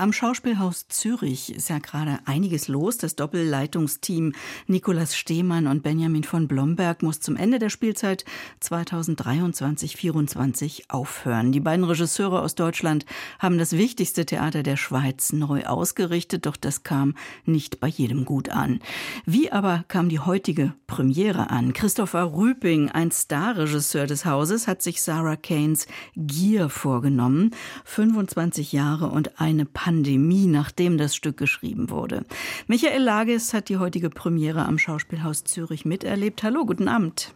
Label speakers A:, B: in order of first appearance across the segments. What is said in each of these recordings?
A: am Schauspielhaus Zürich ist ja gerade einiges los. Das Doppelleitungsteam Nikolaus Stehmann und Benjamin von Blomberg muss zum Ende der Spielzeit 2023-24 aufhören. Die beiden Regisseure aus Deutschland haben das wichtigste Theater der Schweiz neu ausgerichtet, doch das kam nicht bei jedem gut an. Wie aber kam die heutige Premiere an? Christopher Rüping, ein Starregisseur des Hauses, hat sich Sarah Kanes Gier vorgenommen. 25 Jahre und eine Pandemie Pandemie, nachdem das Stück geschrieben wurde. Michael Lages hat die heutige Premiere am Schauspielhaus Zürich miterlebt. Hallo, guten Abend.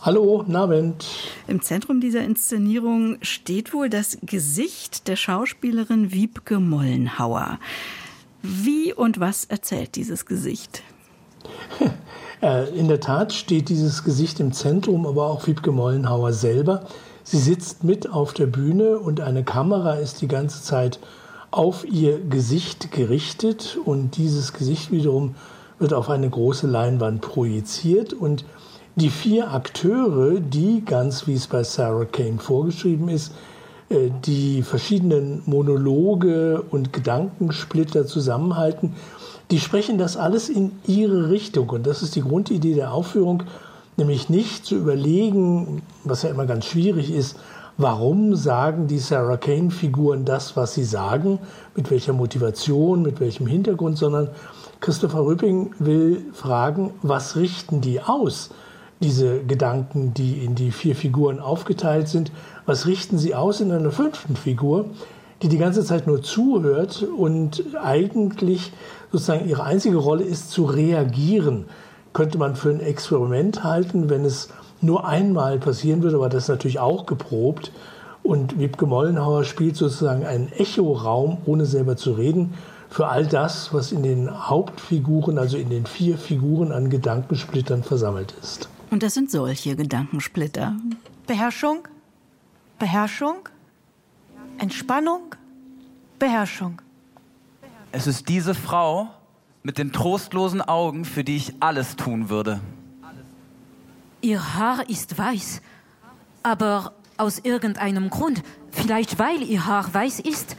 B: Hallo, guten Abend.
A: Im Zentrum dieser Inszenierung steht wohl das Gesicht der Schauspielerin Wiebke Mollenhauer. Wie und was erzählt dieses Gesicht?
B: Äh, in der Tat steht dieses Gesicht im Zentrum, aber auch Wiebke Mollenhauer selber. Sie sitzt mit auf der Bühne und eine Kamera ist die ganze Zeit auf ihr Gesicht gerichtet und dieses Gesicht wiederum wird auf eine große Leinwand projiziert und die vier Akteure, die ganz wie es bei Sarah Kane vorgeschrieben ist, äh, die verschiedenen Monologe und Gedankensplitter zusammenhalten, die sprechen das alles in ihre Richtung. Und das ist die Grundidee der Aufführung, nämlich nicht zu überlegen, was ja immer ganz schwierig ist, warum sagen die Sarah Kane-Figuren das, was sie sagen, mit welcher Motivation, mit welchem Hintergrund, sondern Christopher Rüpping will fragen, was richten die aus, diese Gedanken, die in die vier Figuren aufgeteilt sind, was richten sie aus in einer fünften Figur, die die ganze Zeit nur zuhört und eigentlich sozusagen ihre einzige Rolle ist zu reagieren. Könnte man für ein Experiment halten, wenn es nur einmal passieren würde, aber das ist natürlich auch geprobt. Und Wiebke Mollenhauer spielt sozusagen einen Echoraum, ohne selber zu reden, für all das, was in den Hauptfiguren, also in den vier Figuren an Gedankensplittern versammelt ist.
A: Und das sind solche Gedankensplitter.
C: Beherrschung, Beherrschung, Entspannung, Beherrschung.
D: Es ist diese Frau mit den trostlosen Augen, für die ich alles tun würde.
E: Ihr Haar ist weiß, aber aus irgendeinem Grund, vielleicht weil ihr Haar weiß ist,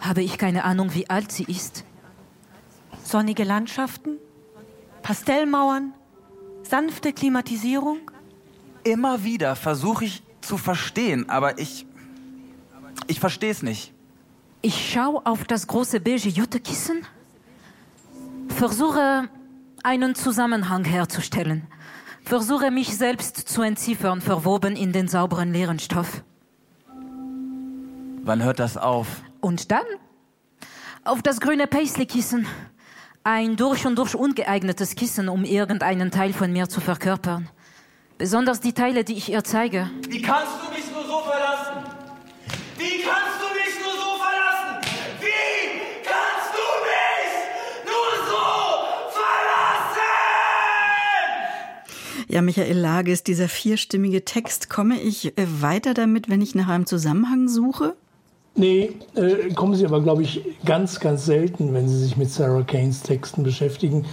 E: habe ich keine Ahnung, wie alt sie ist.
C: Sonnige Landschaften, Pastellmauern, sanfte Klimatisierung.
D: Immer wieder versuche ich zu verstehen, aber ich. Ich verstehe es nicht.
E: Ich schaue auf das große beige Juttekissen, versuche einen Zusammenhang herzustellen. Versuche mich selbst zu entziffern, verwoben in den sauberen leeren Stoff.
D: Wann hört das auf?
E: Und dann? Auf das grüne Paisley-Kissen. Ein durch und durch ungeeignetes Kissen, um irgendeinen Teil von mir zu verkörpern. Besonders die Teile, die ich ihr zeige.
D: Wie kannst du mich nur so verlassen? Wie kannst du mich nur so verlassen? Wie kannst du mich nur so verlassen?
A: Ja, Michael Lages, dieser vierstimmige Text, komme ich äh, weiter damit, wenn ich nach einem Zusammenhang suche?
B: Nee, äh, kommen Sie aber, glaube ich, ganz, ganz selten, wenn Sie sich mit Sarah Kanes Texten beschäftigen.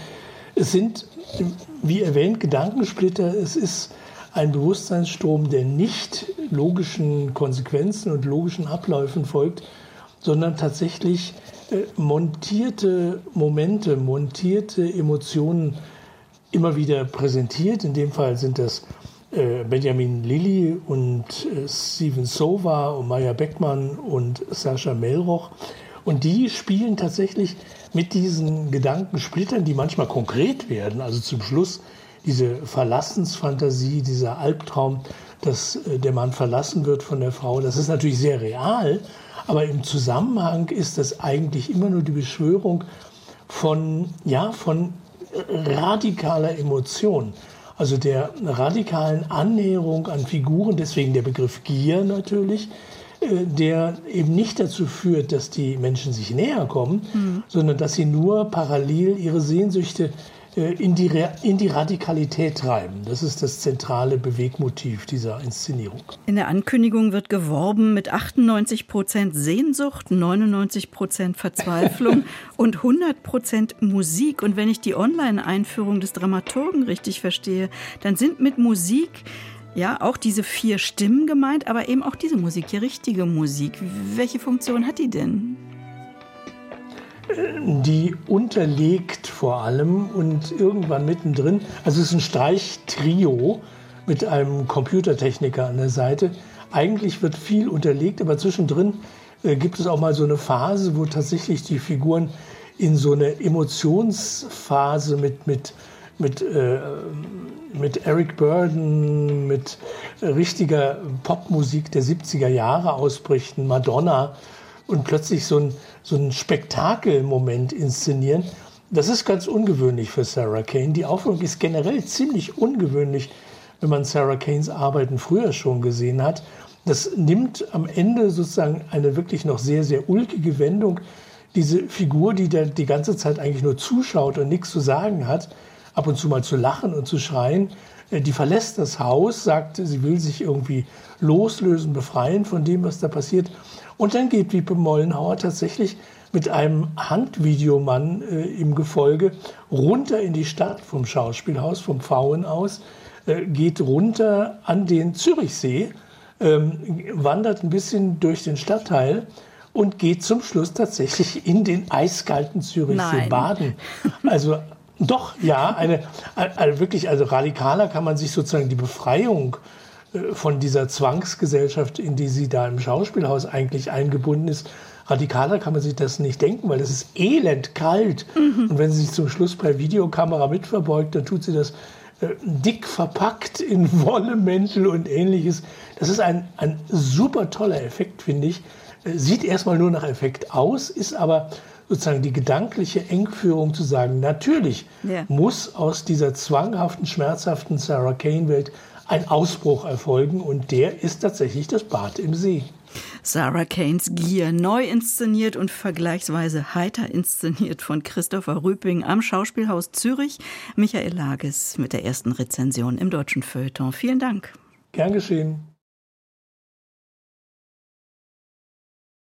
B: Es sind, wie erwähnt, Gedankensplitter. Es ist ein Bewusstseinsstrom, der nicht logischen Konsequenzen und logischen Abläufen folgt, sondern tatsächlich äh, montierte Momente, montierte Emotionen immer wieder präsentiert. In dem Fall sind das äh, Benjamin Lilly und äh, Steven Sova und Maya Beckmann und Sascha Melroch. Und die spielen tatsächlich mit diesen Gedankensplittern, die manchmal konkret werden. Also zum Schluss diese Verlassensfantasie, dieser Albtraum, dass äh, der Mann verlassen wird von der Frau. Das ist natürlich sehr real, aber im Zusammenhang ist das eigentlich immer nur die Beschwörung von, ja, von radikaler Emotion also der radikalen Annäherung an Figuren, deswegen der Begriff Gier natürlich, äh, der eben nicht dazu führt, dass die Menschen sich näher kommen, mhm. sondern dass sie nur parallel ihre Sehnsüchte in die, in die Radikalität treiben. Das ist das zentrale Bewegmotiv dieser Inszenierung.
A: In der Ankündigung wird geworben mit 98 Prozent Sehnsucht, 99 Prozent Verzweiflung und 100 Prozent Musik. Und wenn ich die Online-Einführung des Dramaturgen richtig verstehe, dann sind mit Musik Ja, auch diese vier Stimmen gemeint, aber eben auch diese Musik, die richtige Musik. Welche Funktion hat die denn?
B: Die unterlegt vor allem und irgendwann mittendrin, also es ist ein Streichtrio mit einem Computertechniker an der Seite. Eigentlich wird viel unterlegt, aber zwischendrin äh, gibt es auch mal so eine Phase, wo tatsächlich die Figuren in so eine Emotionsphase mit, mit, mit, äh, mit Eric Burden, mit richtiger Popmusik der 70er Jahre ausbrichten, Madonna und plötzlich so ein, so ein Spektakelmoment inszenieren. Das ist ganz ungewöhnlich für Sarah Kane. Die Aufführung ist generell ziemlich ungewöhnlich, wenn man Sarah Kanes Arbeiten früher schon gesehen hat. Das nimmt am Ende sozusagen eine wirklich noch sehr, sehr ulkige Wendung. Diese Figur, die da die ganze Zeit eigentlich nur zuschaut und nichts zu sagen hat, ab und zu mal zu lachen und zu schreien, äh, die verlässt das Haus, sagt, sie will sich irgendwie loslösen, befreien von dem, was da passiert. Und dann geht Wiebe Mollenhauer tatsächlich mit einem Handvideomann äh, im Gefolge runter in die Stadt vom Schauspielhaus, vom Pfauen aus, äh, geht runter an den Zürichsee ähm, wandert ein bisschen durch den Stadtteil und geht zum Schluss tatsächlich in den eiskalten Zürichsee baden. Also doch, ja, eine, eine, wirklich, also radikaler kann man sich sozusagen die Befreiung äh, von dieser Zwangsgesellschaft, in die sie da im Schauspielhaus eigentlich eingebunden ist, radikaler kann man sich das nicht denken, weil das ist elend kalt. Mhm. Und wenn sie sich zum Schluss per Videokamera mitverbeugt, dann tut sie das äh, dick verpackt in Wollemäntel und ähnliches. Das ist ein, ein super toller Effekt, finde ich. Äh, sieht erstmal nur nach Effekt aus, ist aber sozusagen die gedankliche Engführung zu sagen, natürlich yeah. muss aus dieser zwanghaften, schmerzhaften Sarah Kane-Welt ein Ausbruch erfolgen und der ist tatsächlich das Bad im See.
A: Sarah Kanes Gier, neu inszeniert und vergleichsweise heiter inszeniert von Christopher Rüping am Schauspielhaus Zürich. Michael Lages mit der ersten Rezension im deutschen Feuilleton. Vielen Dank.
B: Gern geschehen.